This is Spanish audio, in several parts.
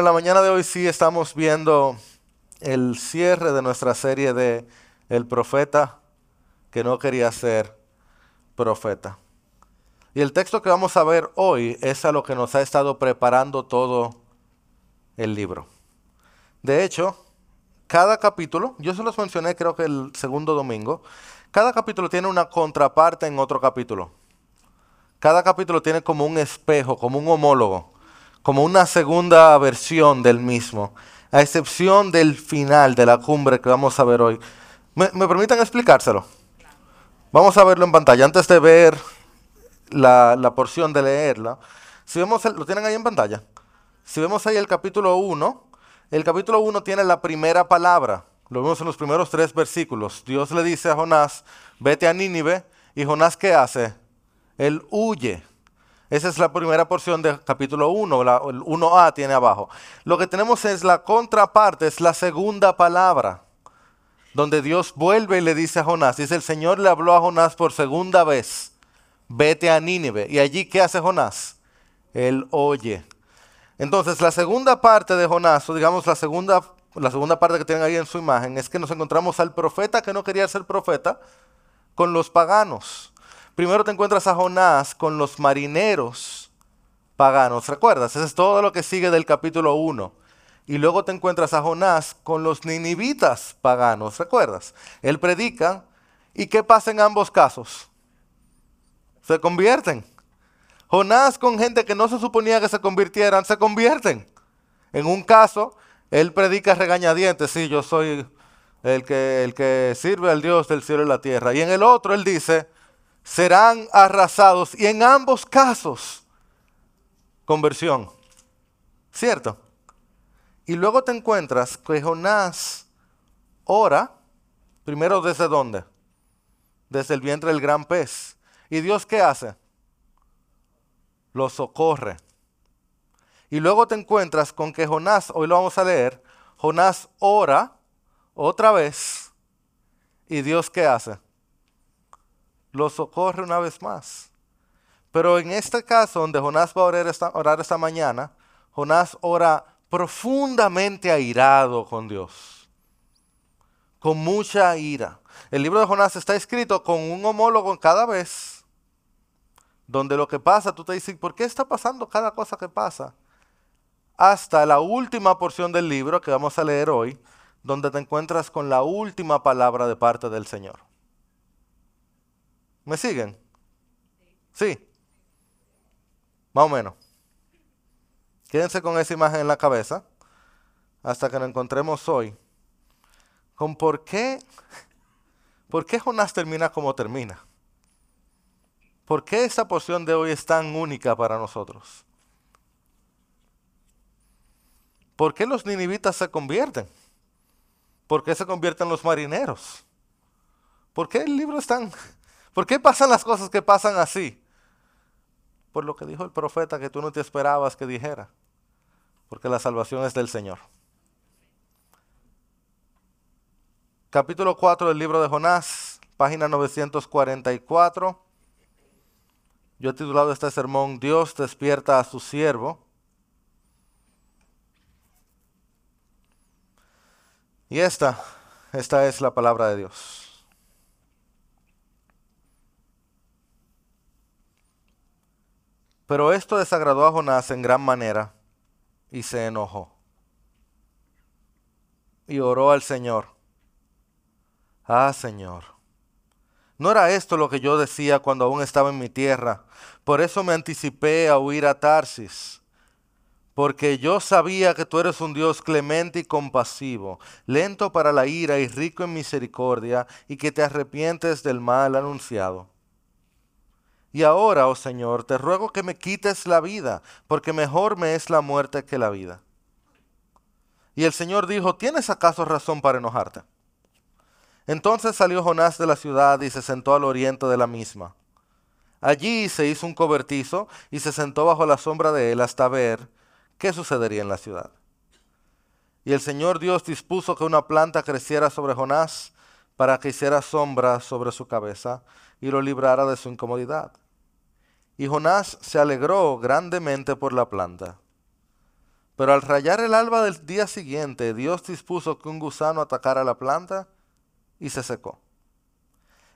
En la mañana de hoy sí estamos viendo el cierre de nuestra serie de El profeta que no quería ser profeta. Y el texto que vamos a ver hoy es a lo que nos ha estado preparando todo el libro. De hecho, cada capítulo, yo se los mencioné creo que el segundo domingo, cada capítulo tiene una contraparte en otro capítulo. Cada capítulo tiene como un espejo, como un homólogo como una segunda versión del mismo, a excepción del final de la cumbre que vamos a ver hoy. ¿Me, permiten explicárselo? Vamos a verlo en pantalla. Antes de ver la, porción de leerla, si vemos, lo tienen ahí en pantalla. Si vemos ahí el capítulo 1, el capítulo 1 tiene la primera palabra. Lo vemos en los primeros tres versículos. Dios le dice a Jonás, vete a Nínive. ¿Y Jonás qué hace? Él huye. Esa es la primera porción del capítulo 1, el 1a tiene abajo. Lo que tenemos es la contraparte, es la segunda palabra, donde Dios vuelve y le dice a Jonás, dice el Señor le habló a Jonás por segunda vez, vete a Nínive. ¿Y allí qué hace Jonás? Él oye. Entonces la segunda parte de Jonás, o digamos la segunda, la segunda parte que tienen ahí en su imagen, es que nos encontramos al profeta que no quería ser profeta con los paganos. Primero te encuentras a Jonás con los marineros paganos, ¿recuerdas? Eso es todo lo que sigue del capítulo 1. Y luego te encuentras a Jonás con los ninivitas paganos, ¿recuerdas? Él predica. ¿Y qué pasa en ambos casos? Se convierten. Jonás con gente que no se suponía que se convirtieran, se convierten. En un caso, él predica regañadientes, sí, yo soy el que, el que sirve al Dios del cielo y la tierra. Y en el otro, él dice, serán arrasados. Y en ambos casos, conversión. ¿Cierto? Y luego te encuentras que Jonás ora, primero desde dónde? Desde el vientre del gran pez. ¿Y Dios qué hace? Lo socorre. Y luego te encuentras con que Jonás, hoy lo vamos a leer, Jonás ora otra vez. ¿Y Dios qué hace? Lo socorre una vez más. Pero en este caso, donde Jonás va a orar esta, orar esta mañana, Jonás ora profundamente airado con Dios, con mucha ira. El libro de Jonás está escrito con un homólogo cada vez, donde lo que pasa, tú te dices, ¿por qué está pasando cada cosa que pasa? Hasta la última porción del libro que vamos a leer hoy, donde te encuentras con la última palabra de parte del Señor. ¿Me siguen? Sí. Más o menos. Quédense con esa imagen en la cabeza hasta que nos encontremos hoy con por qué, por qué Jonás termina como termina. ¿Por qué esta porción de hoy es tan única para nosotros? ¿Por qué los ninivitas se convierten? ¿Por qué se convierten los marineros? ¿Por qué el libro es tan, ¿Por qué pasan las cosas que pasan así? Por lo que dijo el profeta que tú no te esperabas que dijera. Porque la salvación es del Señor. Capítulo 4 del libro de Jonás, página 944. Yo he titulado este sermón Dios despierta a su siervo. Y esta, esta es la palabra de Dios. Pero esto desagradó a Jonás en gran manera y se enojó. Y oró al Señor. Ah, Señor. ¿No era esto lo que yo decía cuando aún estaba en mi tierra? Por eso me anticipé a huir a Tarsis. Porque yo sabía que tú eres un Dios clemente y compasivo, lento para la ira y rico en misericordia, y que te arrepientes del mal anunciado. Y ahora, oh Señor, te ruego que me quites la vida, porque mejor me es la muerte que la vida. Y el Señor dijo, ¿tienes acaso razón para enojarte? Entonces salió Jonás de la ciudad y se sentó al oriente de la misma. Allí se hizo un cobertizo y se sentó bajo la sombra de él hasta ver qué sucedería en la ciudad. Y el Señor Dios dispuso que una planta creciera sobre Jonás para que hiciera sombra sobre su cabeza y lo librara de su incomodidad. Y Jonás se alegró grandemente por la planta. Pero al rayar el alba del día siguiente, Dios dispuso que un gusano atacara la planta y se secó.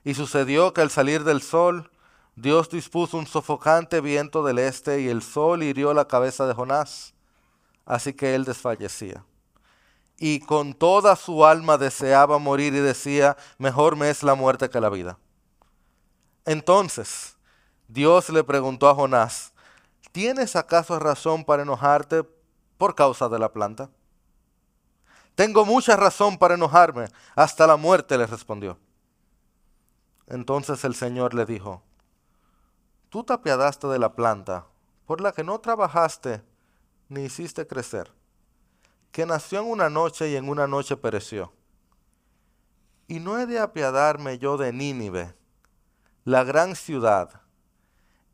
Y sucedió que al salir del sol, Dios dispuso un sofocante viento del este y el sol hirió la cabeza de Jonás, así que él desfallecía. Y con toda su alma deseaba morir y decía, mejor me es la muerte que la vida. Entonces Dios le preguntó a Jonás, ¿tienes acaso razón para enojarte por causa de la planta? Tengo mucha razón para enojarme, hasta la muerte le respondió. Entonces el Señor le dijo, tú te apiadaste de la planta, por la que no trabajaste ni hiciste crecer, que nació en una noche y en una noche pereció. Y no he de apiadarme yo de Nínive, la gran ciudad,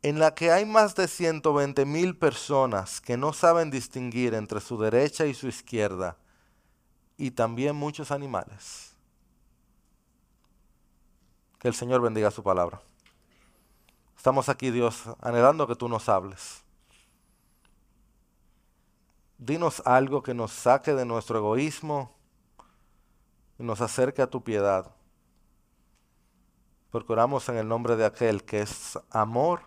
en la que hay más de 120 mil personas que no saben distinguir entre su derecha y su izquierda, y también muchos animales. Que el Señor bendiga su palabra. Estamos aquí, Dios, anhelando que tú nos hables. Dinos algo que nos saque de nuestro egoísmo y nos acerque a tu piedad. Porque oramos en el nombre de aquel que es amor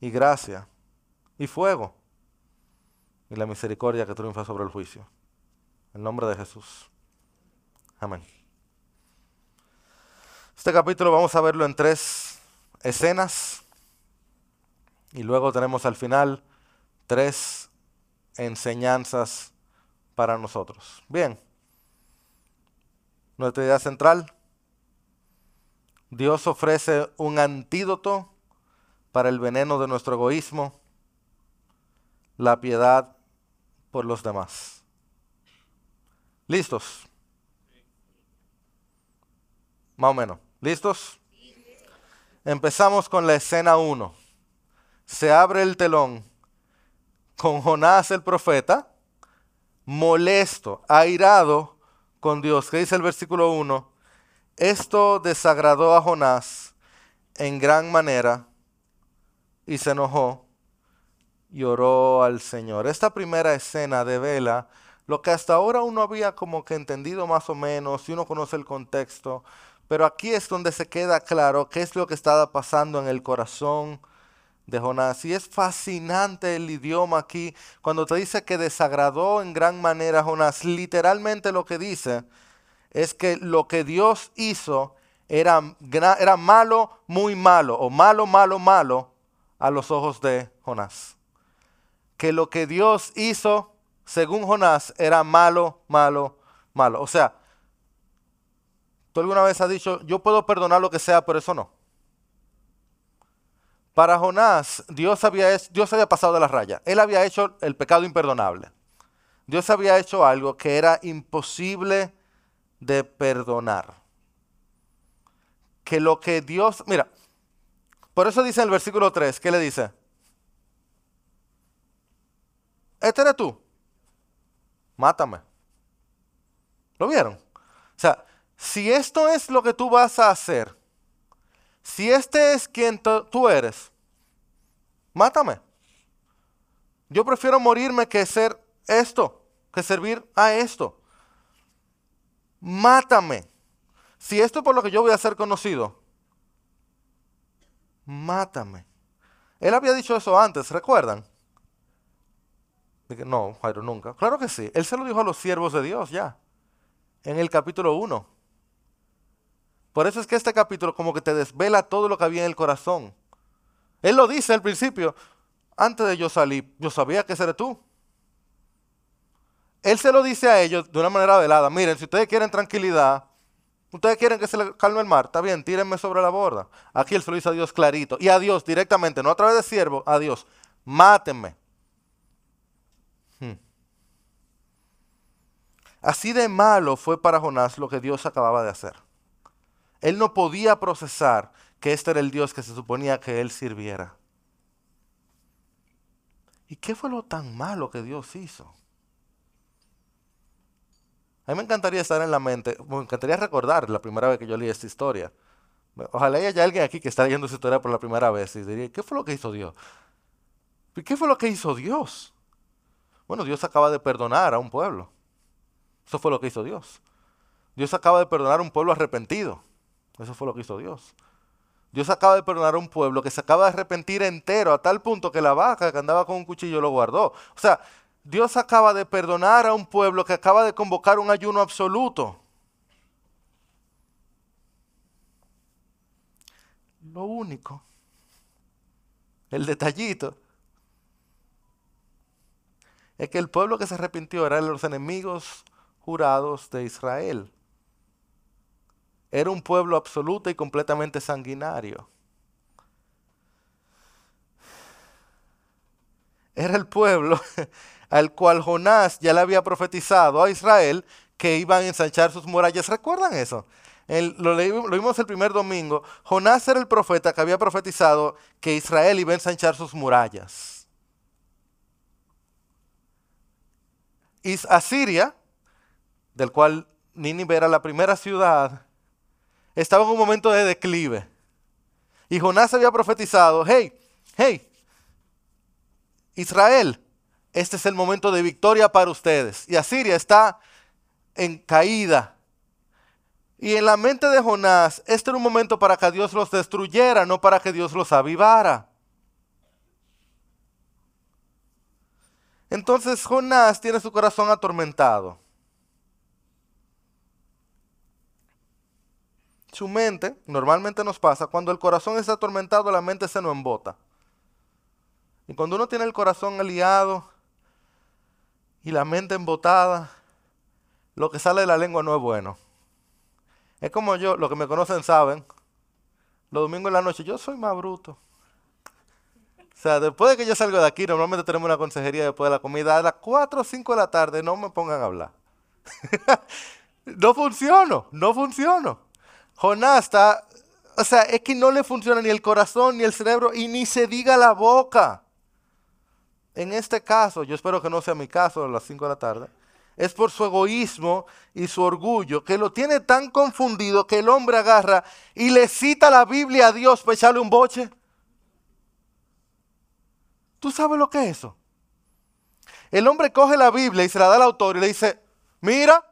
y gracia y fuego y la misericordia que triunfa sobre el juicio. En nombre de Jesús. Amén. Este capítulo vamos a verlo en tres escenas y luego tenemos al final tres enseñanzas para nosotros. Bien, nuestra idea central, Dios ofrece un antídoto para el veneno de nuestro egoísmo, la piedad por los demás. ¿Listos? Más o menos. ¿Listos? Empezamos con la escena 1. Se abre el telón con Jonás el profeta, molesto, airado con Dios. ¿Qué dice el versículo 1? Esto desagradó a Jonás en gran manera y se enojó y oró al Señor. Esta primera escena devela lo que hasta ahora uno había como que entendido más o menos, si uno conoce el contexto, pero aquí es donde se queda claro qué es lo que estaba pasando en el corazón de Jonás. Y es fascinante el idioma aquí cuando te dice que desagradó en gran manera a Jonás. Literalmente lo que dice es que lo que Dios hizo era, era malo, muy malo, o malo, malo, malo a los ojos de Jonás. Que lo que Dios hizo, según Jonás, era malo, malo, malo. O sea, ¿Tú alguna vez has dicho, yo puedo perdonar lo que sea, pero eso no? Para Jonás, Dios había, Dios había pasado de la raya. Él había hecho el pecado imperdonable. Dios había hecho algo que era imposible de perdonar. Que lo que Dios, mira, por eso dice en el versículo 3, ¿qué le dice? Este eres tú. Mátame. ¿Lo vieron? O sea, si esto es lo que tú vas a hacer, si este es quien tú eres, mátame. Yo prefiero morirme que ser esto, que servir a esto. Mátame. Si esto es por lo que yo voy a ser conocido, mátame. Él había dicho eso antes, ¿recuerdan? No, Jairo, nunca. Claro que sí. Él se lo dijo a los siervos de Dios ya, en el capítulo 1. Por eso es que este capítulo como que te desvela todo lo que había en el corazón. Él lo dice al principio, antes de yo salir, yo sabía que ese tú. Él se lo dice a ellos de una manera velada, miren, si ustedes quieren tranquilidad, ustedes quieren que se le calme el mar, está bien, tírenme sobre la borda. Aquí él se lo dice a Dios clarito, y a Dios directamente, no a través de siervo, a Dios, mátenme. Hmm. Así de malo fue para Jonás lo que Dios acababa de hacer. Él no podía procesar que este era el Dios que se suponía que él sirviera. ¿Y qué fue lo tan malo que Dios hizo? A mí me encantaría estar en la mente, me encantaría recordar la primera vez que yo leí esta historia. Ojalá haya alguien aquí que está leyendo esta historia por la primera vez y diría, ¿qué fue lo que hizo Dios? ¿Qué fue lo que hizo Dios? Bueno, Dios acaba de perdonar a un pueblo. Eso fue lo que hizo Dios. Dios acaba de perdonar a un pueblo arrepentido. Eso fue lo que hizo Dios. Dios acaba de perdonar a un pueblo que se acaba de arrepentir entero a tal punto que la vaca que andaba con un cuchillo lo guardó. O sea, Dios acaba de perdonar a un pueblo que acaba de convocar un ayuno absoluto. Lo único, el detallito, es que el pueblo que se arrepintió era los enemigos jurados de Israel. Era un pueblo absoluto y completamente sanguinario. Era el pueblo al cual Jonás ya le había profetizado a Israel que iban a ensanchar sus murallas. ¿Recuerdan eso? lo, vimos el primer domingo. Jonás era el profeta que había profetizado que Israel iba a ensanchar sus murallas. Y Asiria, del cual Nínive era la primera ciudad, estaba en un momento de declive. Y Jonás había profetizado, hey, hey, Israel, este es el momento de victoria para ustedes. Y Asiria está en caída. Y en la mente de Jonás, este era un momento para que Dios los destruyera, no para que Dios los avivara. Entonces Jonás tiene su corazón atormentado. Su mente, normalmente nos pasa, cuando el corazón está atormentado, la mente se nos embota. Y cuando uno tiene el corazón aliado y la mente embotada, lo que sale de la lengua no es bueno. Es como yo, los que me conocen saben, los domingos en la noche, yo soy más bruto. O sea, después de que yo salgo de aquí, normalmente tenemos una consejería después de la comida, a las 4 o 5 de la tarde no me pongan a hablar. no funciono, no funciono. Jonás está, o sea, es que no le funciona ni el corazón, ni el cerebro, y ni se diga la boca. En este caso, yo espero que no sea mi caso a las 5 de la tarde, es por su egoísmo y su orgullo, que lo tiene tan confundido que el hombre agarra y le cita la Biblia a Dios para echarle un boche. ¿Tú sabes lo que es eso? El hombre coge la Biblia y se la da al autor y le dice, mira,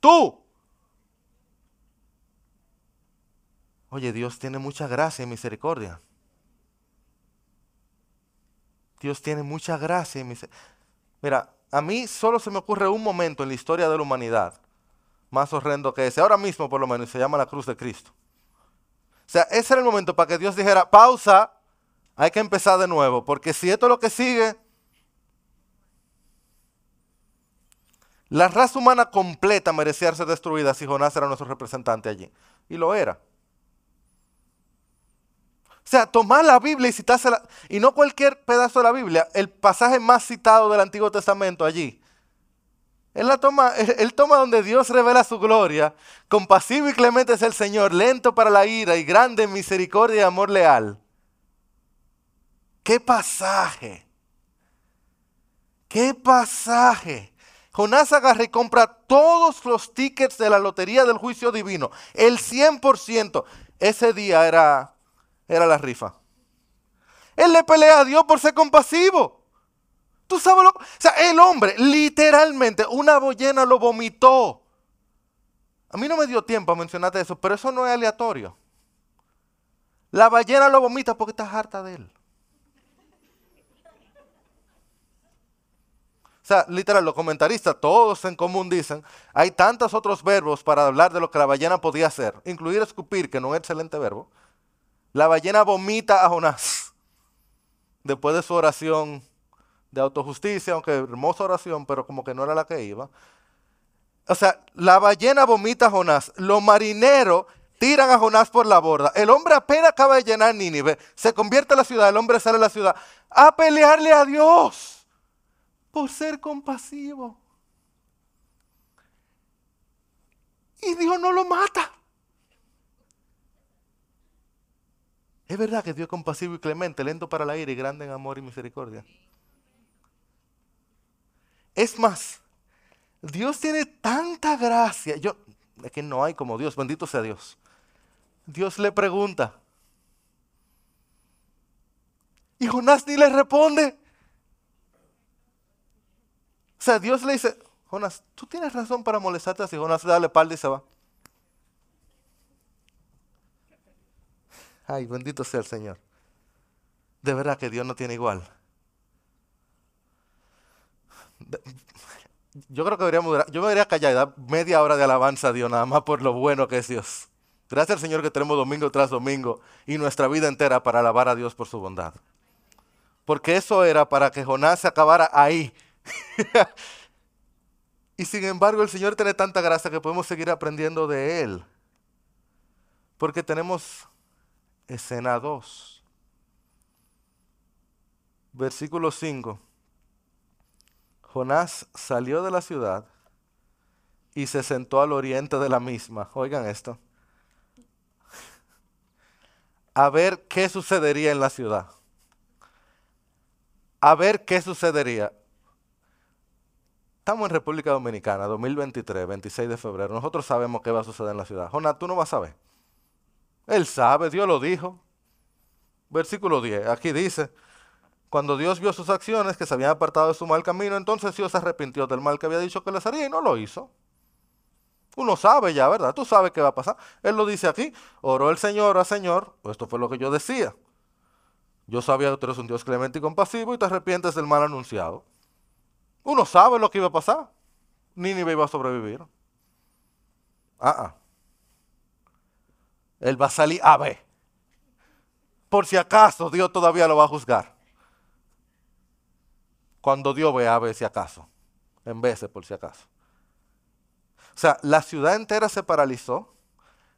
tú. Oye, Dios tiene mucha gracia y misericordia. Dios tiene mucha gracia y misericordia. Mira, a mí solo se me ocurre un momento en la historia de la humanidad más horrendo que ese, ahora mismo por lo menos, se llama la cruz de Cristo. O sea, ese era el momento para que Dios dijera, pausa, hay que empezar de nuevo, porque si esto es lo que sigue, la raza humana completa merecía ser destruida si Jonás era nuestro representante allí. Y lo era. O sea, tomar la Biblia y citársela, y no cualquier pedazo de la Biblia, el pasaje más citado del Antiguo Testamento allí. Él, la toma, él toma donde Dios revela su gloria, compasivo y clemente es el Señor, lento para la ira y grande en misericordia y amor leal. ¿Qué pasaje? ¿Qué pasaje? Jonás agarra y compra todos los tickets de la lotería del juicio divino, el 100%. Ese día era era la rifa. Él le pelea a Dios por ser compasivo. Tú sabes lo. O sea, el hombre, literalmente, una bollena lo vomitó. A mí no me dio tiempo a mencionarte eso, pero eso no es aleatorio. La ballena lo vomita porque está harta de él. O sea, literal, los comentaristas, todos en común dicen, hay tantos otros verbos para hablar de lo que la ballena podía hacer, incluir escupir, que no es un excelente verbo, la ballena vomita a Jonás después de su oración de autojusticia, aunque hermosa oración, pero como que no era la que iba. O sea, la ballena vomita a Jonás, los marineros tiran a Jonás por la borda. El hombre apenas acaba de llenar Nínive, se convierte en la ciudad, el hombre sale a la ciudad a pelearle a Dios por ser compasivo. Y Dios no lo mata. Es verdad que Dios es compasivo y clemente, lento para la ira y grande en amor y misericordia. Es más, Dios tiene tanta gracia. Yo, es que no hay como Dios, bendito sea Dios. Dios le pregunta. Y Jonás ni le responde. sea, Dios le dice, Jonás, tú tienes razón para molestarte así. Jonás le da y se va. Ay, bendito sea el Señor. De verdad que Dios no tiene igual. Yo creo que deberíamos, yo me debería callar y dar media hora de alabanza a Dios, nada más por lo bueno que es Dios. Gracias al Señor que tenemos domingo tras domingo y nuestra vida entera para alabar a Dios por su bondad. Porque eso era para que Jonás se acabara ahí. y sin embargo el Señor tiene tanta gracia que podemos seguir aprendiendo de Él. Porque tenemos escena 2. Versículo 5. Jonás salió de la ciudad y se sentó al oriente de la misma. Oigan esto. A ver qué sucedería en la ciudad. A ver qué sucedería. Estamos en República Dominicana, 2023, 26 de febrero. Nosotros sabemos qué va a suceder en la ciudad. Jonás, tú no vas a saber. Él sabe, Dios lo dijo. Versículo 10, aquí dice, cuando Dios vio sus acciones, que se habían apartado de su mal camino, entonces Dios se arrepintió del mal que había dicho que les haría y no lo hizo. Uno sabe ya, ¿verdad? Tú sabes qué va a pasar. Él lo dice aquí, oró el Señor a Señor, pues esto fue lo que yo decía. Yo sabía que tú eres un Dios clemente y compasivo y te arrepientes del mal anunciado. Uno sabe lo que iba a pasar. Nínive iba a sobrevivir. Ah, ah él va a salir a ver. Por si acaso Dios todavía lo va a juzgar. Cuando Dios ve a ver si acaso, en de por si acaso. O sea, la ciudad entera se paralizó,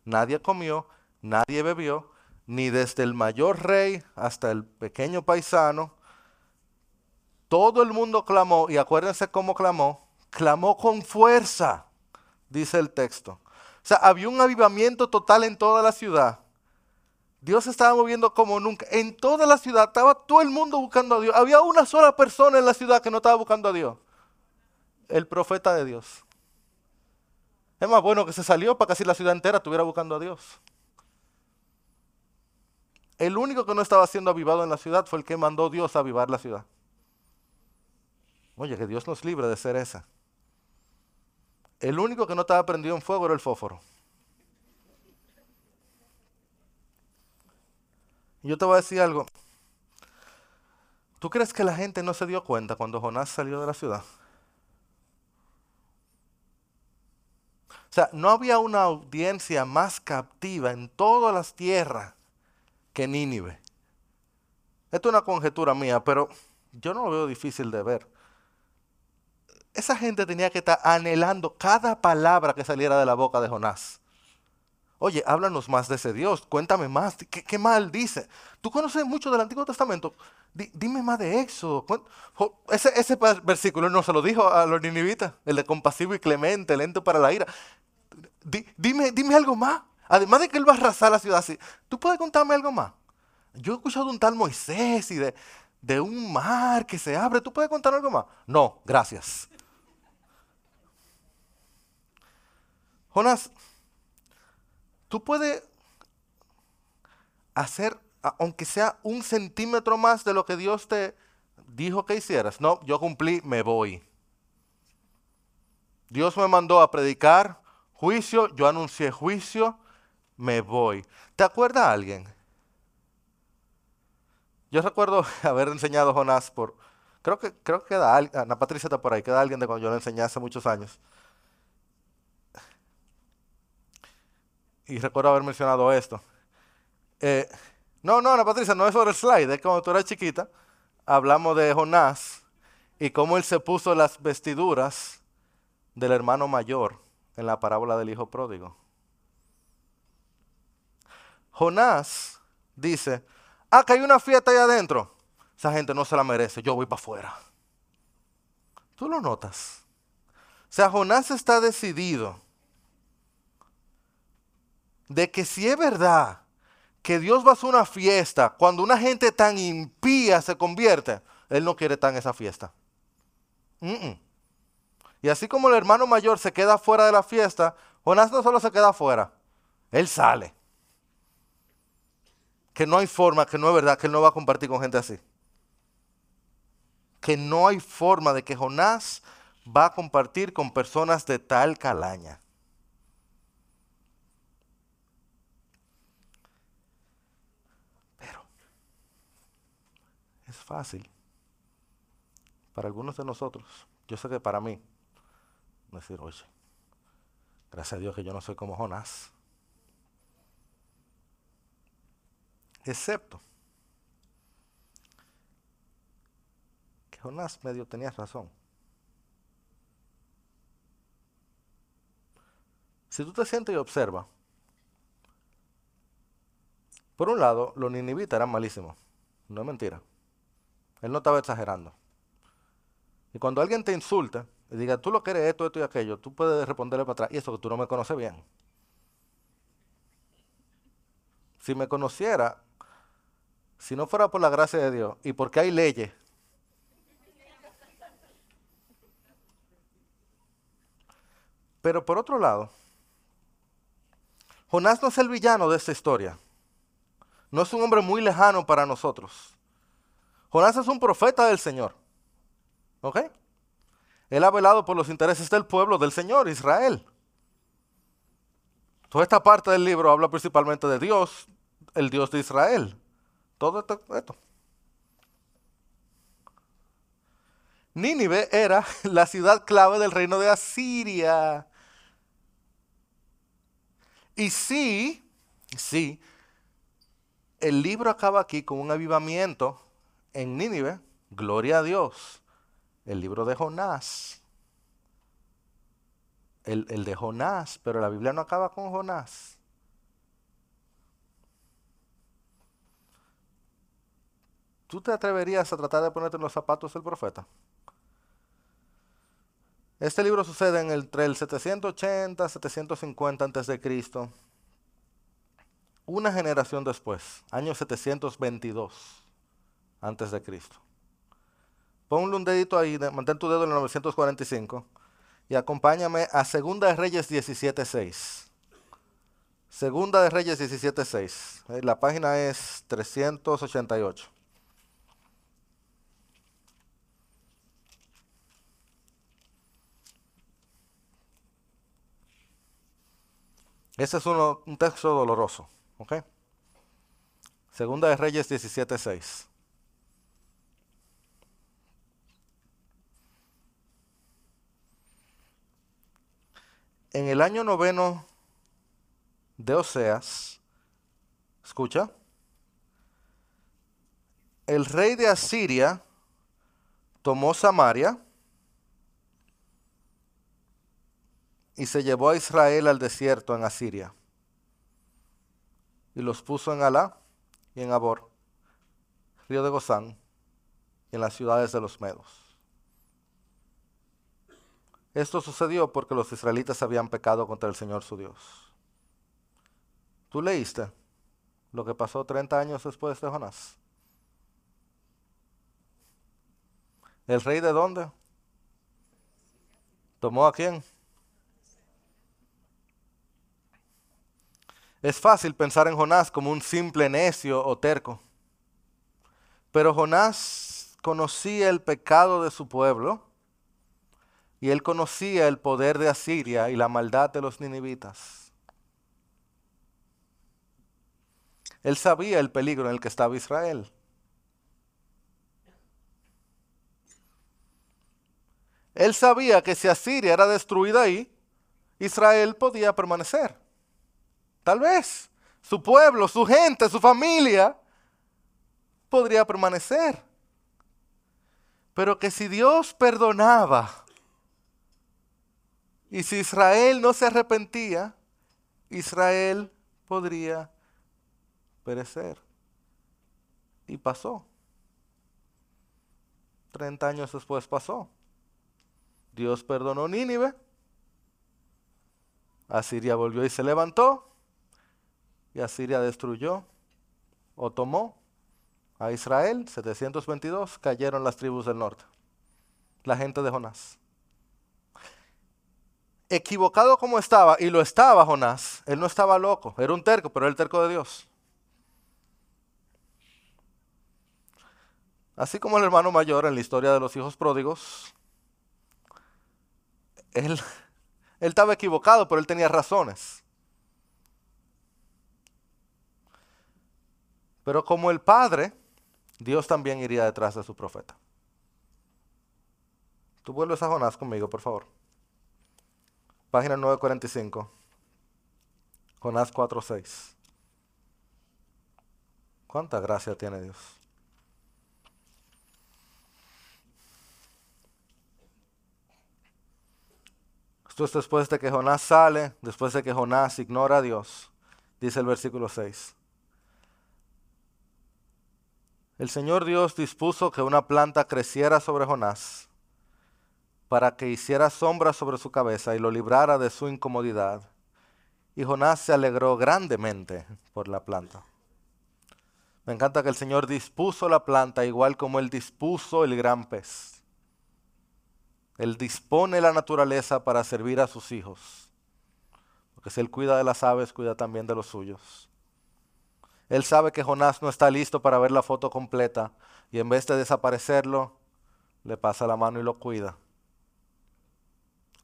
nadie comió, nadie bebió, ni desde el mayor rey hasta el pequeño paisano. Todo el mundo clamó, y acuérdense cómo clamó, clamó con fuerza, dice el texto. Sea, había un avivamiento total en toda la ciudad. Dios se estaba moviendo como nunca. En toda la ciudad estaba todo el mundo buscando a Dios. Había una sola persona en la ciudad que no estaba buscando a Dios. El profeta de Dios. Es más bueno que se salió para que así la ciudad entera estuviera buscando a Dios. El único que no estaba siendo avivado en la ciudad fue el que mandó Dios a avivar la ciudad. Oye, que Dios nos libre de ser esa. El único que no estaba prendido en fuego era el fósforo. Yo te voy a decir algo. ¿Tú crees que la gente no se dio cuenta cuando Jonás salió de la ciudad? O sea, no había una audiencia más captiva en todas las tierras que Nínive. Esto es una conjetura mía, pero yo no lo veo difícil de ver esa gente tenía que estar anhelando cada palabra que saliera de la boca de Jonás. Oye, háblanos más de ese Dios, cuéntame más, ¿qué, mal dice? Tú conoces mucho del Antiguo Testamento, dime más de Éxodo. Ese, versículo no se lo dijo a los ninivitas, el de compasivo y clemente, lento para la ira. dime, dime algo más. Además de que él va a arrasar la ciudad así, ¿tú puedes contarme algo más? Yo he escuchado de un tal Moisés y de, de un mar que se abre, ¿tú puedes contar algo más? No, gracias. Jonás, tú puedes hacer, aunque sea un centímetro más de lo que Dios te dijo que hicieras. No, yo cumplí, me voy. Dios me mandó a predicar juicio, yo anuncié juicio, me voy. ¿Te acuerdas alguien? Yo recuerdo haber enseñado a Jonás por, creo que, creo que Ana Patricia está por ahí, queda alguien de cuando yo le enseñé hace muchos años. Y recuerdo haber mencionado esto. Eh, no, no, Ana Patricia, no es sobre el slide, es cuando tú eras chiquita, hablamos de Jonás y cómo él se puso las vestiduras del hermano mayor en la parábola del hijo pródigo. Jonás dice, ah, que hay una fiesta ahí adentro. Esa gente no se la merece, yo voy para afuera. Tú lo notas. O sea, Jonás está decidido de que si es verdad que Dios va a hacer una fiesta cuando una gente tan impía se convierte, Él no quiere en esa fiesta. Y así como el hermano mayor se queda fuera de la fiesta, Jonás no solo se queda fuera, Él sale. Que no hay forma, que no es verdad, que Él no va a compartir con gente así. Que no hay forma de que Jonás va a compartir con personas de tal calaña. Fácil para algunos de nosotros, yo sé que para mí, decir, oye, gracias a Dios que yo no soy como Jonás. Excepto que Jonás medio tenía razón. Si tú te sientes y observas, por un lado, los ninivitas eran malísimos. No es mentira. Él no estaba exagerando. Y cuando alguien te insulta y diga, tú lo que eres esto, esto y aquello, tú puedes responderle para atrás, y eso que tú no me conoces bien. Si me conociera, si no fuera por la gracia de Dios y porque hay leyes, pero por otro lado, Jonás no es el villano de esta historia. No es un hombre muy lejano para nosotros. Jonás es un profeta del Señor. ¿Ok? Él ha velado por los intereses del pueblo del Señor, Israel. Toda esta parte del libro habla principalmente de Dios, el Dios de Israel. Todo esto. Nínive era la ciudad clave del reino de Asiria. Y sí, sí, el libro acaba aquí con un avivamiento en Nínive, gloria a Dios. El libro de Jonás. El, el, de Jonás, pero la Biblia no acaba con Jonás. ¿Tú te atreverías a tratar de ponerte en los zapatos del profeta? Este libro sucede en el, entre el 780 y 750 a.C. Una generación después, año 722 a.C. Ponle un dedito ahí, mantén tu dedo en el 945 y acompáñame a Segunda de Reyes 17.6. Segunda de Reyes 17.6. Eh, la página es 388. Ese es un texto doloroso. ¿ok? Segunda de Reyes 17.6. En el año noveno de Oseas, escucha, el rey de Asiria tomó Samaria y se llevó a Israel al desierto en Asiria. Y los puso en Alá y en Abor, río de Gozán, y en las ciudades de los Medos. Esto sucedió porque los israelitas habían pecado contra el Señor su Dios. ¿Tú leíste lo que pasó 30 años después de Jonás? ¿El rey de dónde? ¿Tomó a quién? Es fácil pensar en Jonás como un simple necio o terco. Pero Jonás conocía el pecado de su pueblo y él conocía el poder de Asiria y la maldad de los ninivitas. Él sabía el peligro en el que estaba Israel. Él sabía que si Asiria era destruida ahí, Israel podía permanecer. Tal vez su pueblo, su gente, su familia podría permanecer. Pero que si Dios perdonaba y si Israel no se arrepentía, Israel podría perecer. Y pasó. Treinta años después pasó. Dios perdonó Nínive. Asiria volvió y se levantó y Asiria destruyó o tomó a Israel, 722, cayeron las tribus del norte, la gente de Jonás. Equivocado como estaba, y lo estaba Jonás, él no estaba loco, era un terco, pero era el terco de Dios. Así como el hermano mayor en la historia de los hijos pródigos, él, él estaba equivocado, pero él tenía razones. Pero como el Padre, Dios también iría detrás de su profeta. Tú vuelves a Jonás conmigo, por favor. Página 945. Jonás 4.6. ¿Cuánta gracia tiene Dios? Esto es después de que Jonás sale, después de que Jonás ignora a Dios, dice el versículo 6. El Señor Dios dispuso que una planta creciera sobre Jonás para que hiciera sombra sobre su cabeza y lo librara de su incomodidad. Y Jonás se alegró grandemente por la planta. Me encanta que el Señor dispuso la planta igual como Él dispuso el gran pez. Él dispone la naturaleza para servir a sus hijos. Porque si Él cuida de las aves, cuida también de los suyos. Él sabe que Jonás no está listo para ver la foto completa y en vez de desaparecerlo, le pasa la mano y lo cuida.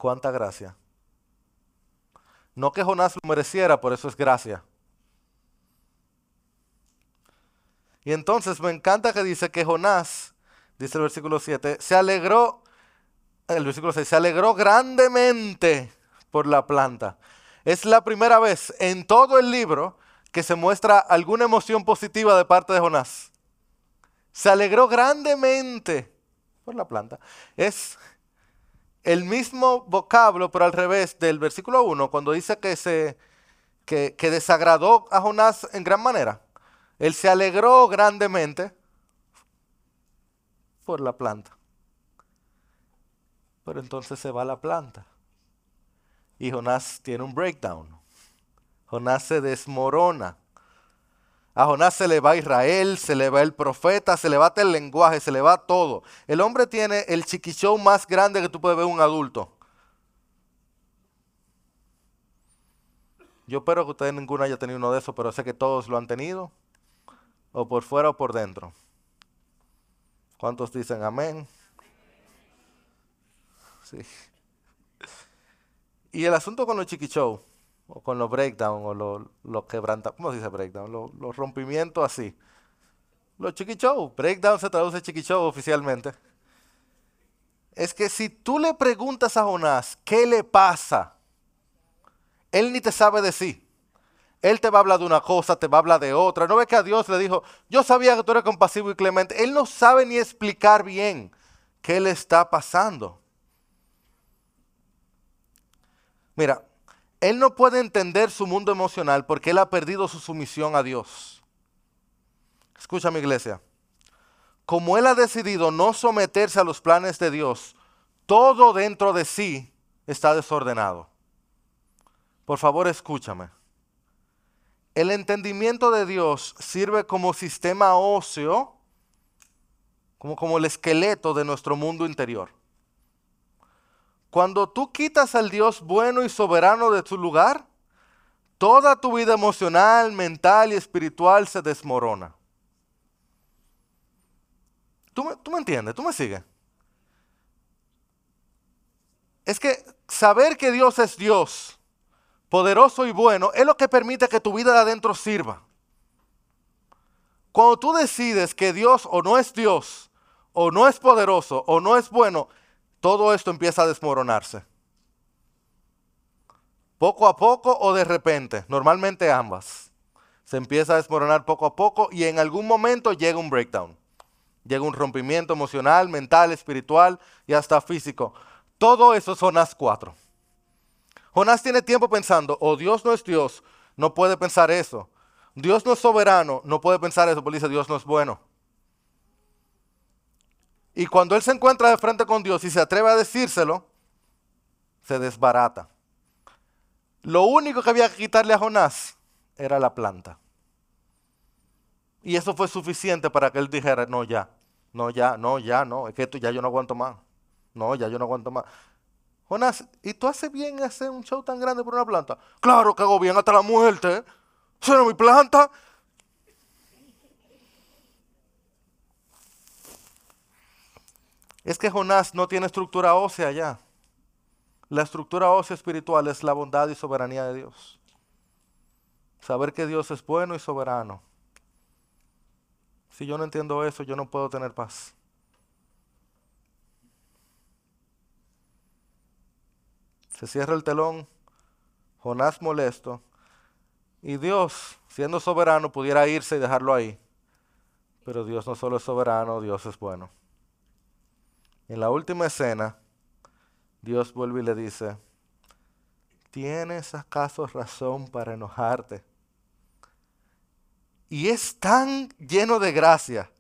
Cuánta gracia. No que Jonás lo mereciera, por eso es gracia. Y entonces me encanta que dice que Jonás, dice el versículo 7, se alegró, el versículo 6, se alegró grandemente por la planta. Es la primera vez en todo el libro que se muestra alguna emoción positiva de parte de Jonás. Se alegró grandemente por la planta. Es el mismo vocablo, pero al revés del versículo 1, cuando dice que, se, que, desagradó a Jonás en gran manera. Él se alegró grandemente por la planta. Pero entonces se va la planta. Y Jonás tiene un breakdown. Jonás se desmorona. A Jonás se le va Israel, se le va el profeta, se le va el lenguaje, se le va todo. El hombre tiene el chiquichou más grande que tú puedes ver un adulto. Yo espero que ustedes ninguno haya tenido uno de esos, pero sé que todos lo han tenido. O por fuera o por dentro. ¿Cuántos dicen amén? Sí. Y el asunto con los chiquichou o con los breakdown, o los, los quebrantados, ¿cómo se dice breakdown? Los, rompimientos así. Los chiquichou, breakdown se traduce chiquichou oficialmente. Es que si tú le preguntas a Jonás qué le pasa, él ni te sabe decir. Él te va a hablar de una cosa, te va a hablar de otra. No ve que a Dios le dijo, yo sabía que tú eres compasivo y clemente. Él no sabe ni explicar bien qué le está pasando. Mira, él no puede entender su mundo emocional porque él ha perdido su sumisión a Dios. Escucha mi iglesia. Como él ha decidido no someterse a los planes de Dios, todo dentro de sí está desordenado. Por favor, escúchame. El entendimiento de Dios sirve como sistema óseo, como, como el esqueleto de nuestro mundo interior. Cuando tú quitas al Dios bueno y soberano de tu lugar, toda tu vida emocional, mental y espiritual se desmorona. ¿Tú me, tú me entiendes? ¿Tú me sigues? Es que saber que Dios es Dios, poderoso y bueno, es lo que permite que tu vida de adentro sirva. Cuando tú decides que Dios o no es Dios, o no es poderoso, o no es bueno, todo esto empieza a desmoronarse. Poco a poco o de repente, normalmente ambas. Se empieza a desmoronar poco a poco y en algún momento llega un breakdown. Llega un rompimiento emocional, mental, espiritual y hasta físico. Todo eso son las cuatro. Jonás tiene tiempo pensando, o oh, Dios no es Dios, no puede pensar eso. Dios no es soberano, no puede pensar eso, porque dice Dios no es bueno. Y cuando él se encuentra de frente con Dios y se atreve a decírselo, se desbarata. Lo único que había que quitarle a Jonás era la planta. Y eso fue suficiente para que él dijera, no, ya, no, ya, no, ya, no, es que esto ya yo no aguanto más. No, ya yo no aguanto más. Jonás, ¿y tú haces bien hacer un show tan grande por una planta? Claro que hago bien hasta la muerte. ¿Esa mi planta? Es que Jonás no tiene estructura ósea ya. La estructura ósea espiritual es la bondad y soberanía de Dios. Saber que Dios es bueno y soberano. Si yo no entiendo eso, yo no puedo tener paz. Se cierra el telón, Jonás molesto, y Dios, siendo soberano, pudiera irse y dejarlo ahí. Pero Dios no solo es soberano, Dios es bueno. En la última escena, Dios vuelve y le dice, ¿tienes acaso razón para enojarte? Y es tan lleno de gracia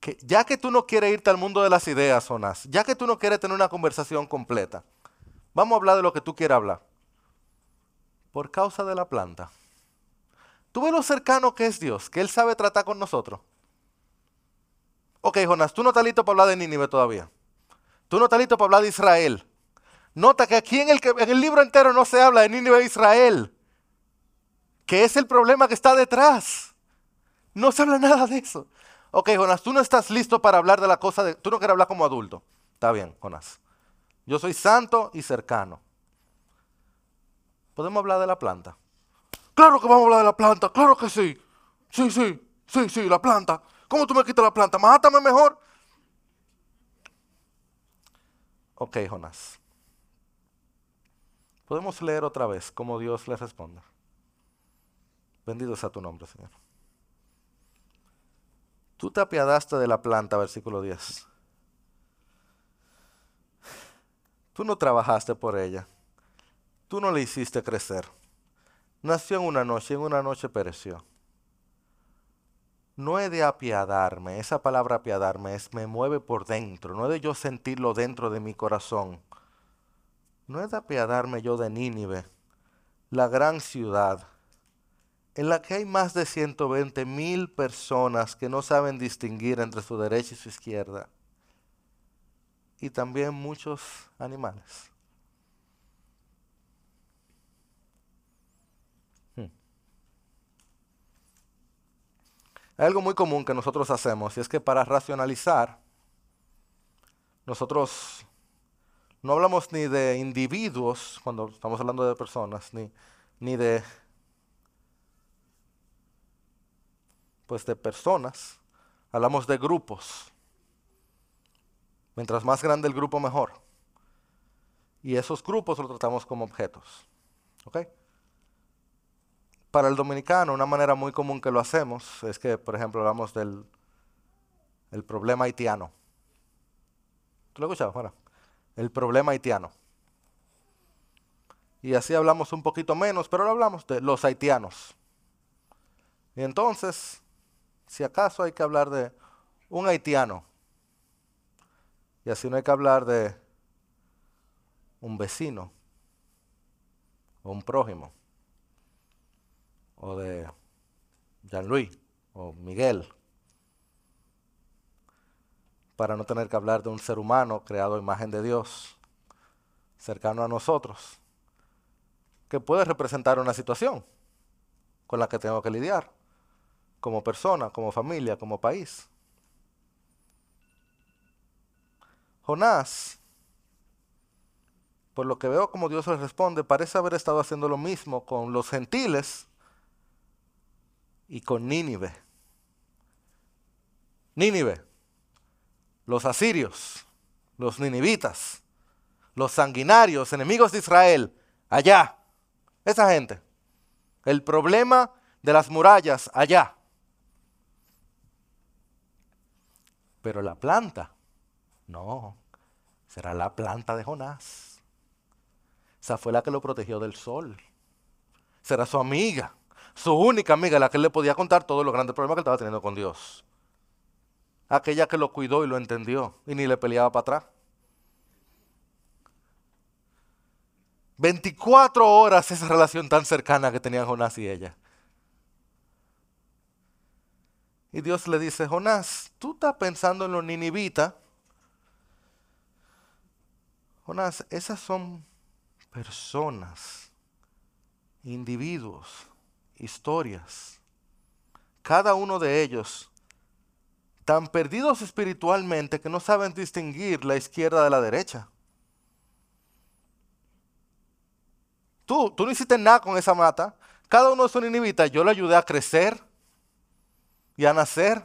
que ya que tú no quieres irte al mundo de las ideas, Jonás, ya que tú no quieres tener una conversación completa, vamos a hablar de lo que tú quieras hablar. Por causa de la planta. ¿Tú ves lo cercano que es Dios? Que Él sabe tratar con nosotros. Ok, Jonás, tú no estás listo para hablar de Nínive todavía. Tú no estás listo para hablar de Israel. Nota que aquí en el, en el libro entero no se habla de Nínive e Israel. Que es el problema que está detrás. No se habla nada de eso. Ok, Jonás, tú no estás listo para hablar de la cosa de... Tú no quieres hablar como adulto. Está bien, Jonás. Yo soy santo y cercano. ¿Podemos hablar de la planta? Claro que vamos a hablar de la planta, claro que sí. Sí, sí, sí, sí, la planta. ¿Cómo tú me quitas la planta? Mátame mejor. Ok, Jonás. Podemos leer otra vez cómo Dios le responde. Bendito sea tu nombre, Señor. Tú te apiadaste de la planta, versículo 10. Tú no trabajaste por ella. Tú no le hiciste crecer. Nació en una noche y en una noche pereció. No he de apiadarme, esa palabra apiadarme es me mueve por dentro, no he de yo sentirlo dentro de mi corazón. No he de apiadarme yo de Nínive, la gran ciudad en la que hay más de 120 mil personas que no saben distinguir entre su derecha y su izquierda. Y también muchos animales. Hay algo muy común que nosotros hacemos y es que para racionalizar, nosotros no hablamos ni de individuos cuando estamos hablando de personas, ni, ni de pues de personas, hablamos de grupos. Mientras más grande el grupo, mejor. Y esos grupos los tratamos como objetos. ¿Ok? Para el dominicano, una manera muy común que lo hacemos es que, por ejemplo, hablamos del el problema haitiano. ¿Tú lo has escuchado? el problema haitiano. Y así hablamos un poquito menos, pero ahora hablamos de los haitianos. Y entonces, si acaso hay que hablar de un haitiano, y así no hay que hablar de un vecino, o un prójimo, o de Jean-Louis, o Miguel, para no tener que hablar de un ser humano creado a imagen de Dios, cercano a nosotros, que puede representar una situación con la que tengo que lidiar como persona, como familia, como país. Jonás, por lo que veo como Dios le responde, parece haber estado haciendo lo mismo con los gentiles y con Nínive. Nínive, los asirios, los ninivitas, los sanguinarios, enemigos de Israel, allá, esa gente. El problema de las murallas, allá. Pero la planta, no, será la planta de Jonás. Esa fue la que lo protegió del sol. Será su amiga, su única amiga, la que le podía contar todos los grandes problemas que estaba teniendo con Dios. Aquella que lo cuidó y lo entendió y ni le peleaba para atrás. 24 horas esa relación tan cercana que tenían Jonás y ella. Y Dios le dice, Jonás, tú estás pensando en los ninivitas. Jonás, esas son personas, individuos, historias. Cada uno de ellos tan perdidos espiritualmente que no saben distinguir la izquierda de la derecha. Tú, tú no hiciste nada con esa mata. Cada uno de esos ninivitas, yo le ayudé a crecer y a nacer.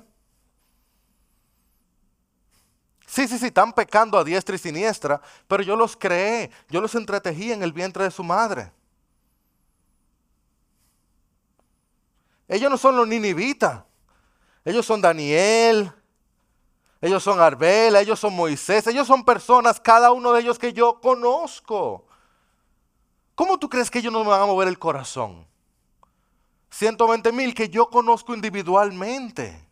Sí, sí, sí, están pecando a diestra y siniestra, pero yo los creé, yo los entretejí en el vientre de su madre. Ellos no son los ninivitas, ellos son Daniel, ellos son Arbela, ellos son Moisés, ellos son personas, cada uno de ellos que yo conozco. ¿Cómo tú crees que ellos no me van a mover el corazón? 120 mil que yo conozco individualmente.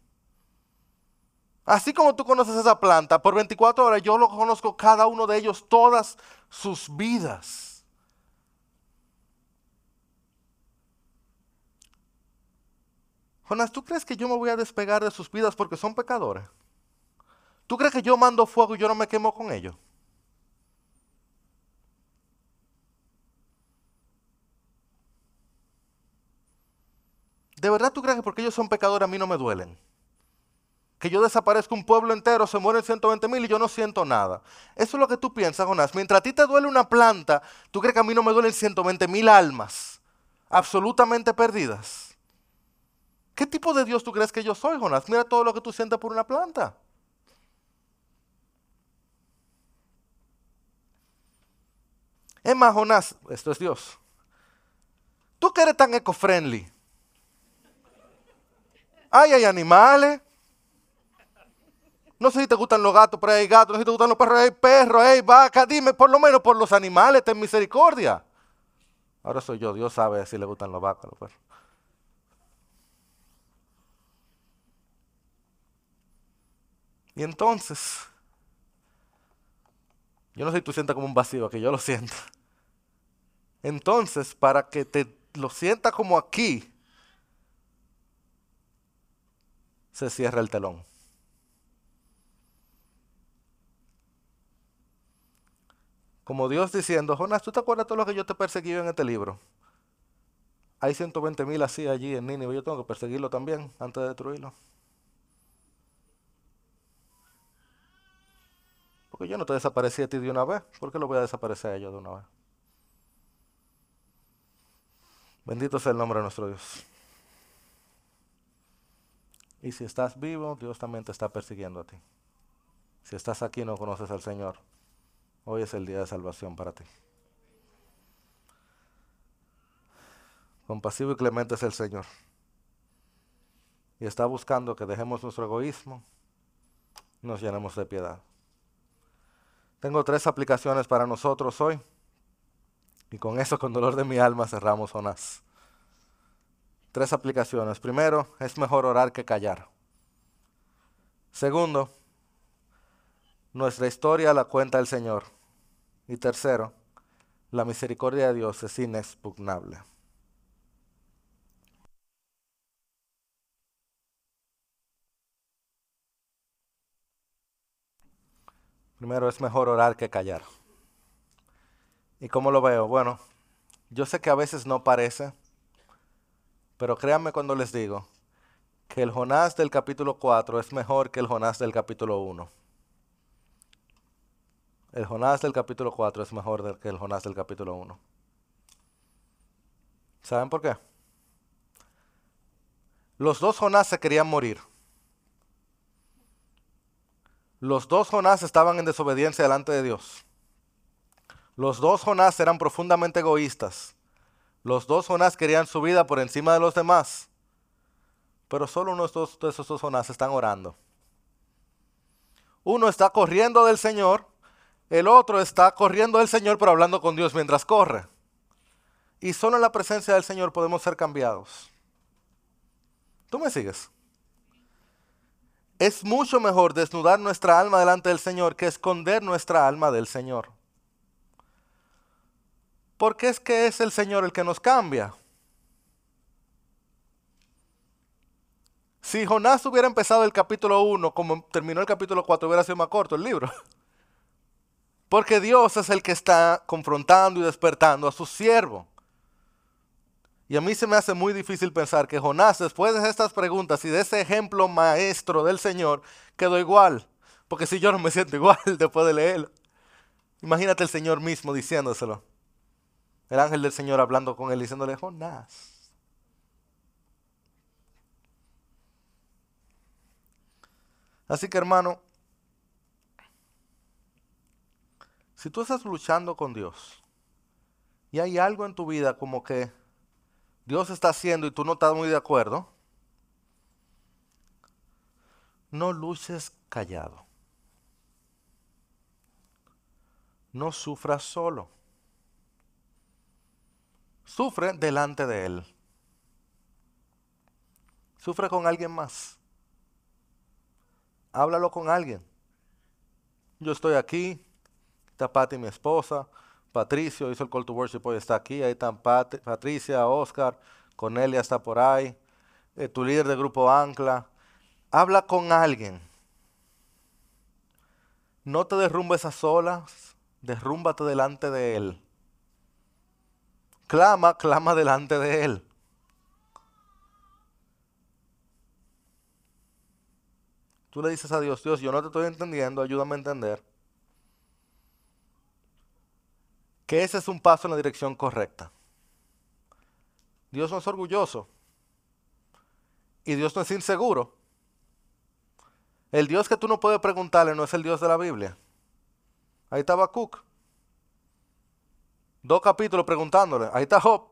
Así como tú conoces esa planta, por 24 horas yo lo conozco cada uno de ellos, todas sus vidas. Jonás, ¿tú crees que yo me voy a despegar de sus vidas porque son pecadores? ¿Tú crees que yo mando fuego y yo no me quemo con ellos? ¿De verdad tú crees que porque ellos son pecadores a mí no me duelen? Que yo desaparezca un pueblo entero, se mueren 120 mil y yo no siento nada. Eso es lo que tú piensas, Jonás. Mientras a ti te duele una planta, ¿tú crees que a mí no me duelen 120 mil almas absolutamente perdidas? ¿Qué tipo de Dios tú crees que yo soy, Jonás? Mira todo lo que tú sientes por una planta. Es más, Jonás, esto es Dios. Tú que eres tan eco-friendly, Ay, hay animales. No sé si te gustan los gatos, pero hay gatos. No sé si te gustan los perros, hay perros, hay vacas. Dime, por lo menos por los animales, ten misericordia. Ahora soy yo, Dios sabe si le gustan los vacas, los perros. Y entonces, yo no sé si tú sientas como un vacío, que yo lo siento. Entonces, para que te lo sienta como aquí, se cierra el telón. Como Dios diciendo, Jonás, ¿tú te acuerdas todo lo que yo te perseguí en este libro? Hay 120 mil así allí en Nínive, yo tengo que perseguirlo también antes de destruirlo. Yo no te desaparecí a ti de una vez, ¿por qué lo voy a desaparecer a ellos de una vez? Bendito sea el nombre de nuestro Dios. Y si estás vivo, Dios también te está persiguiendo a ti. Si estás aquí y no conoces al Señor, hoy es el día de salvación para ti. Compasivo y clemente es el Señor. Y está buscando que dejemos nuestro egoísmo nos llenemos de piedad. Tengo tres aplicaciones para nosotros hoy. Y con eso, con dolor de mi alma, cerramos Jonás tres aplicaciones. Primero, es mejor orar que callar. Segundo, nuestra historia la cuenta el Señor. Y tercero, la misericordia de Dios es inexpugnable. Primero es mejor orar que callar. ¿Y cómo lo veo? Bueno, yo sé que a veces no parece, pero créanme cuando les digo que el Jonás del capítulo 4 es mejor que el Jonás del capítulo 1. El Jonás del capítulo 4 es mejor que el Jonás del capítulo 1. ¿Saben por qué? Los dos Jonás se querían morir. Los dos Jonás estaban en desobediencia delante de Dios. Los dos Jonás eran profundamente egoístas. Los dos Jonás querían su vida por encima de los demás. Pero solo uno de esos dos Jonás están orando. Uno está corriendo del Señor, el otro está corriendo del Señor pero hablando con Dios mientras corre. Y solo en la presencia del Señor podemos ser cambiados. ¿Tú me sigues? Es mucho mejor desnudar nuestra alma delante del Señor que esconder nuestra alma del Señor. Porque es que es el Señor el que nos cambia. Si Jonás hubiera empezado el capítulo 1 como terminó el capítulo 4, hubiera sido más corto el libro. Porque Dios es el que está confrontando y despertando a su siervo. Y a mí se me hace muy difícil pensar que Jonás, después de estas preguntas y de ese ejemplo maestro del Señor, quedó igual. Porque si yo no me siento igual después de leerlo. Imagínate el Señor mismo diciéndoselo. el ángel del Señor hablando con él, diciéndole, Jonás. Así que hermano, si tú estás luchando con Dios y hay algo en tu vida como que Dios está haciendo y tú no estás muy de acuerdo, no luches callado. No sufras solo. Sufre delante de Él. Sufre con alguien más. Háblalo con alguien. Yo estoy aquí. Está Patti, mi esposa. Patricio hizo el call to worship hoy, está aquí. Ahí están Patricia, Oscar, Cornelia está por ahí. Eh, tu líder de grupo Ancla. Habla con alguien. No te derrumbes a solas, derrúmbate delante de Él. Clama, clama delante de Él. Tú le dices a Dios, Dios, yo no te estoy entendiendo, ayúdame a entender. Que ese es un paso en la dirección correcta. Dios no es orgulloso. Y Dios no es inseguro. El Dios que tú no puedes preguntarle no es el Dios de la Biblia. Ahí estaba Cook. Dos capítulos preguntándole. Ahí está Job.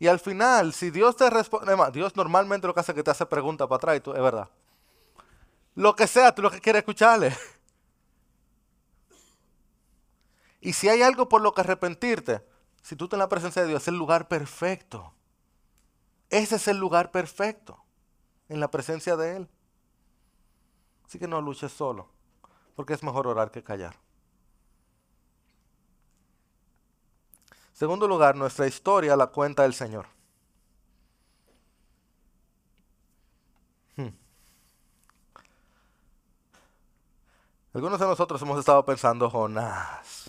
Y al final, si Dios te responde, Dios normalmente lo que hace es que te hace preguntas para atrás y tú, es verdad. Lo que sea, tú lo que quieres escucharle. Y si hay algo por lo que arrepentirte, si tú estás en la presencia de Dios, es el lugar perfecto. Ese es el lugar perfecto, en la presencia de Él. Así que no luches solo, porque es mejor orar que callar. Segundo lugar, nuestra historia la cuenta el Señor. Hmm. Algunos de nosotros hemos estado pensando, Jonás.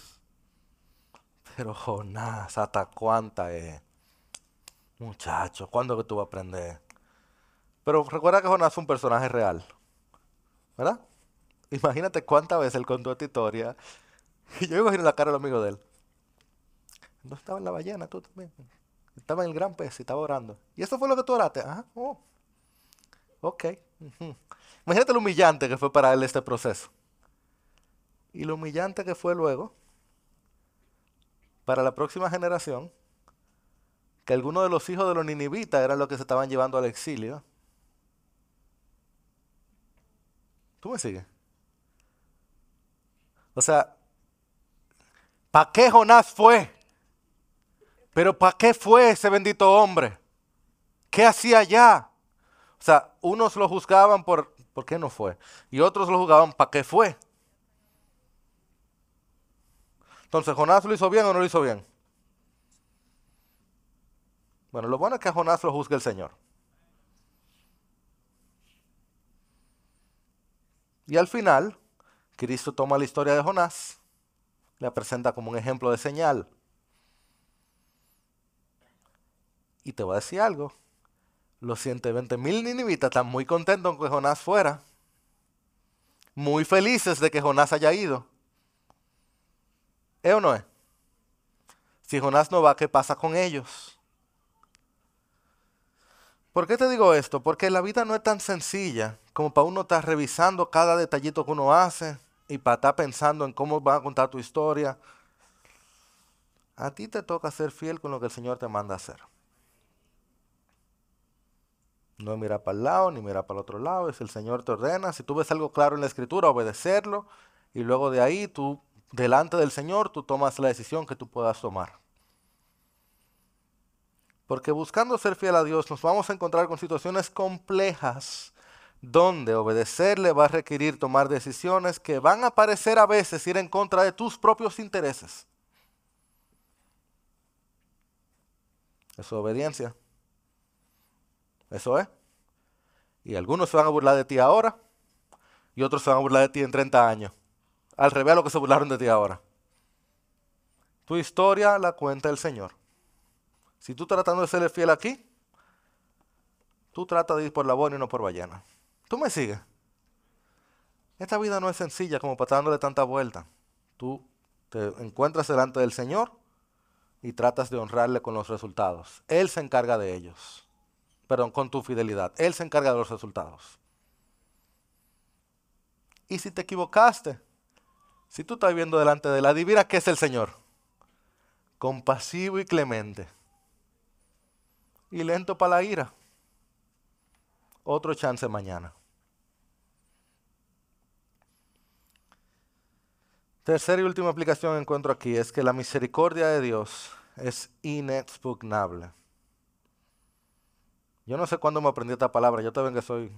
Pero Jonás, ¿hasta cuánta es? Muchacho, ¿cuándo que tú vas a aprender? Pero recuerda que Jonás es un personaje real. ¿Verdad? Imagínate cuántas veces él contó esta historia. Y yo imagino la cara del amigo de él. No estaba en la ballena, tú también. Estaba en el gran pez y estaba orando. Y eso fue lo que tú oraste. Ah, oh. Ok. Imagínate lo humillante que fue para él este proceso. Y lo humillante que fue luego para la próxima generación, que algunos de los hijos de los ninivitas eran los que se estaban llevando al exilio. ¿Tú me sigues? O sea, ¿para qué Jonás fue? Pero ¿para qué fue ese bendito hombre? ¿Qué hacía allá? O sea, unos lo juzgaban por ¿por qué no fue? Y otros lo juzgaban ¿para qué fue? Entonces, ¿Jonás lo hizo bien o no lo hizo bien? Bueno, lo bueno es que a Jonás lo juzgue el Señor. Y al final, Cristo toma la historia de Jonás, la presenta como un ejemplo de señal. Y te voy a decir algo. Los 120 mil ninivitas están muy contentos con que Jonás fuera. Muy felices de que Jonás haya ido. ¿Es o no es? Si Jonás no va, ¿qué pasa con ellos? ¿Por qué te digo esto? Porque la vida no es tan sencilla como para uno estar revisando cada detallito que uno hace y para estar pensando en cómo va a contar tu historia. A ti te toca ser fiel con lo que el Señor te manda hacer. No mirar para el lado ni mirar para el otro lado. Es el Señor te ordena. Si tú ves algo claro en la Escritura, obedecerlo. Y luego de ahí tú, delante del Señor, tú tomas la decisión que tú puedas tomar. Porque buscando ser fiel a Dios nos vamos a encontrar con situaciones complejas donde obedecerle va a requerir tomar decisiones que van a parecer a veces ir en contra de tus propios intereses. Eso es obediencia. Eso es. Y algunos se van a burlar de ti ahora y otros se van a burlar de ti en 30 años. Al revés a lo que se burlaron de ti ahora. Tu historia la cuenta el Señor. Si tú tratando de ser fiel aquí, tú tratas de ir por la buena y no por ballena. ¿Tú me sigues? Esta vida no es sencilla como para dándole tanta vuelta. Tú te encuentras delante del Señor y tratas de honrarle con los resultados. Él se encarga de ellos. Perdón, con tu fidelidad. Él se encarga de los resultados. Y si te equivocaste, si tú estás viendo delante de él, adivina qué es el Señor. Compasivo y clemente. Y lento para la ira. Otro chance mañana. Tercera y última aplicación que encuentro aquí es que la misericordia de Dios es inexpugnable. Yo no sé cuándo me aprendí esta palabra, yo también que soy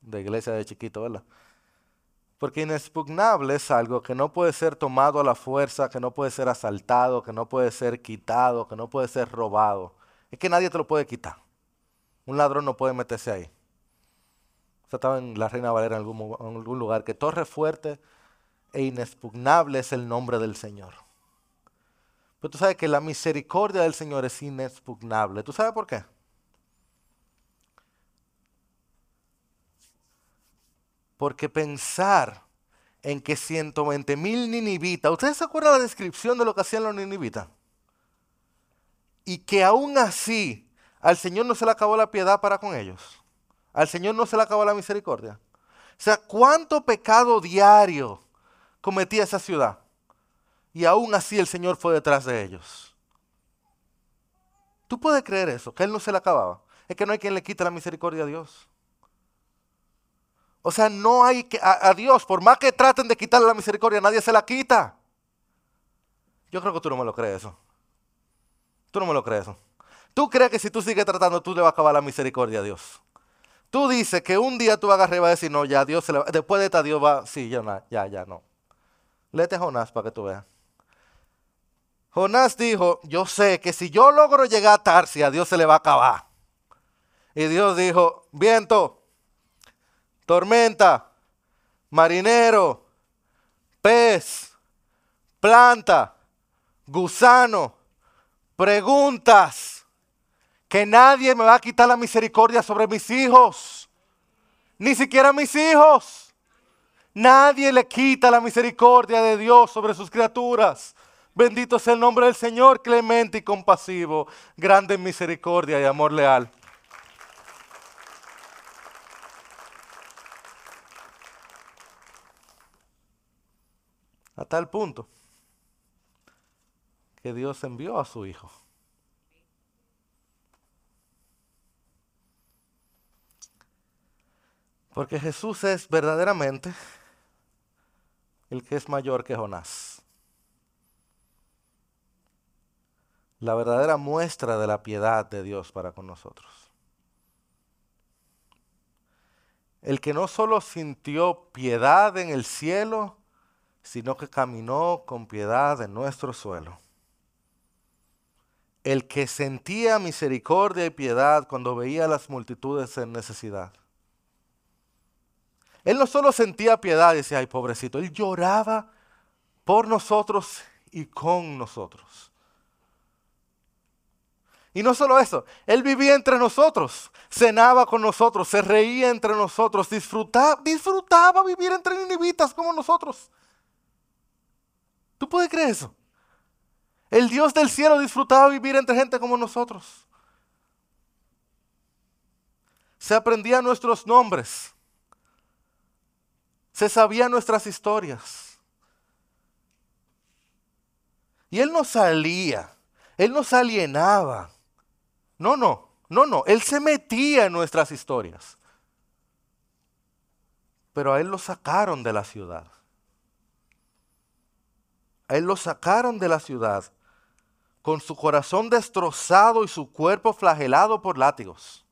de iglesia de chiquito, ¿verdad? Porque inexpugnable es algo que no puede ser tomado a la fuerza, que no puede ser asaltado, que no puede ser quitado, que no puede ser robado. Es que nadie te lo puede quitar. Un ladrón no puede meterse ahí. O estaba en la Reina Valera en algún, en algún lugar, que torre fuerte e inexpugnable es el nombre del Señor. Pero tú sabes que la misericordia del Señor es inexpugnable. ¿Tú sabes por qué? Porque pensar en que 120 mil ninivitas, ¿ustedes se acuerdan la descripción de lo que hacían los ninivitas? Y que aún así al Señor no se le acabó la piedad para con ellos. Al Señor no se le acabó la misericordia. O sea, ¿cuánto pecado diario cometía esa ciudad. Y aún así el Señor fue detrás de ellos. ¿Tú puedes creer eso? Que Él no se le acababa. Es que no hay quien le quite la misericordia a Dios. O sea, no hay que, a, Dios, por más que traten de quitarle la misericordia, nadie se la quita. Yo creo que tú no me lo crees eso. Tú no me lo crees eso. Tú crees que si tú sigues tratando, tú le vas a acabar la misericordia a Dios. Tú dices que un día tú vas a agarrar y vas a decir, no, ya Dios se le va. Después de esta Dios va, sí, ya, ya, ya, no. Léete Jonás para que tú veas. Jonás dijo, yo sé que si yo logro llegar a Tarsia, a Dios se le va a acabar. Y Dios dijo, viento, tormenta, marinero, pez, planta, gusano, preguntas, que nadie me va a quitar la misericordia sobre mis hijos, ni siquiera mis hijos. Nadie le quita la misericordia de Dios sobre sus criaturas. Bendito sea el nombre del Señor, clemente y compasivo, grande en misericordia y amor leal. A tal punto que Dios envió a su Hijo. Porque Jesús es verdaderamente el que es mayor que Jonás. La verdadera muestra de la piedad de Dios para con nosotros. El que no solo sintió piedad en el cielo, sino que caminó con piedad en nuestro suelo. El que sentía misericordia y piedad cuando veía a las multitudes en necesidad él no solo sentía piedad y decía, ay pobrecito, él lloraba por nosotros y con nosotros. Y no solo eso, Él vivía entre nosotros, cenaba con nosotros, se reía entre nosotros, disfrutaba, disfrutaba vivir entre ninivitas como nosotros. ¿Tú puedes creer eso? El Dios del cielo disfrutaba vivir entre gente como nosotros. Se aprendía nuestros nombres se sabía nuestras historias. Y él no salía, él nos alienaba. No, no, no, no, él se metía en nuestras historias. Pero a él lo sacaron de la ciudad. A él lo sacaron de la ciudad con su corazón destrozado y su cuerpo flagelado por látigos.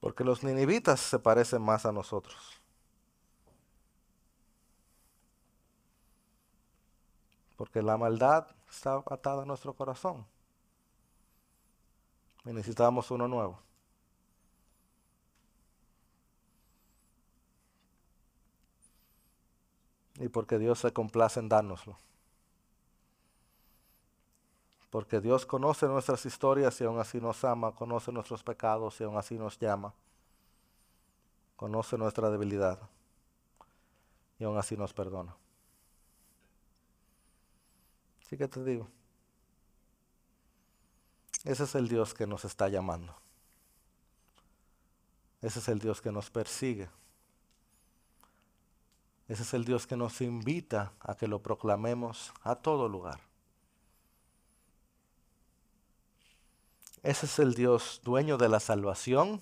Porque los ninivitas se parecen más a nosotros. Porque la maldad está atada a nuestro corazón. Y necesitamos uno nuevo. Y porque Dios se complace en dárnoslo. Porque Dios conoce nuestras historias y aún así nos ama, conoce nuestros pecados y aún así nos llama, conoce nuestra debilidad y aún así nos perdona. Así que te digo, ese es el Dios que nos está llamando. Ese es el Dios que nos persigue. Ese es el Dios que nos invita a que lo proclamemos a todo lugar. Ese es el Dios dueño de la salvación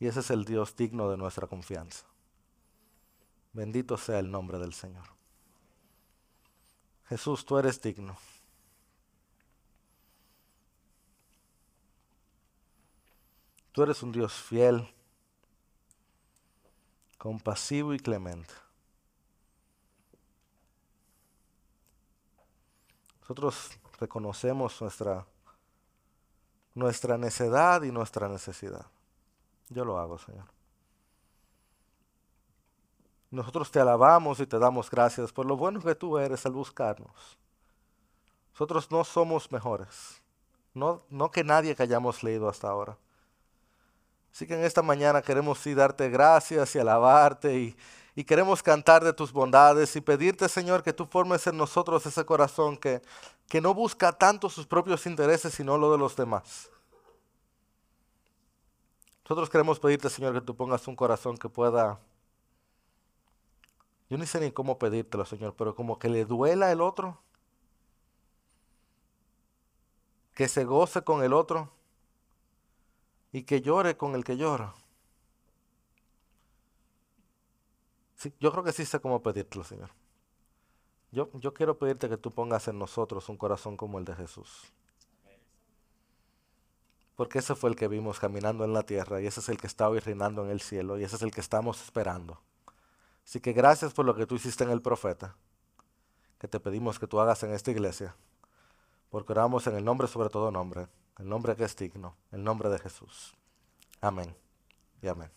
y ese es el Dios digno de nuestra confianza. Bendito sea el nombre del Señor. Jesús, tú eres digno. Tú eres un Dios fiel, compasivo y clemente. Nosotros reconocemos nuestra, nuestra necedad y nuestra necesidad. Yo lo hago, Señor. Nosotros te alabamos y te damos gracias por lo bueno que tú eres al buscarnos. Nosotros no somos mejores, no, no que nadie que hayamos leído hasta ahora. Así que en esta mañana queremos sí darte gracias y alabarte y, y queremos cantar de tus bondades y pedirte, Señor, que tú formes en nosotros ese corazón que, que no busca tanto sus propios intereses, sino lo de los demás. Nosotros queremos pedirte, Señor, que tú pongas un corazón que pueda... Yo ni sé ni cómo pedírtelo, Señor, pero como que le duela el otro. Que se goce con el otro y que llore con el que llora. yo creo que sí sé cómo pedírtelo, Señor. Yo, yo quiero pedirte que tú pongas en nosotros un corazón como el de Jesús. Porque ese fue el que vimos caminando en la tierra y ese es el que está hoy reinando en el cielo y ese es el que estamos esperando. Así que gracias por lo que tú hiciste en el profeta, que te pedimos que tú hagas en esta iglesia, porque oramos en el nombre sobre todo nombre el nombre que es digno, el nombre de Jesús. Amén y amén.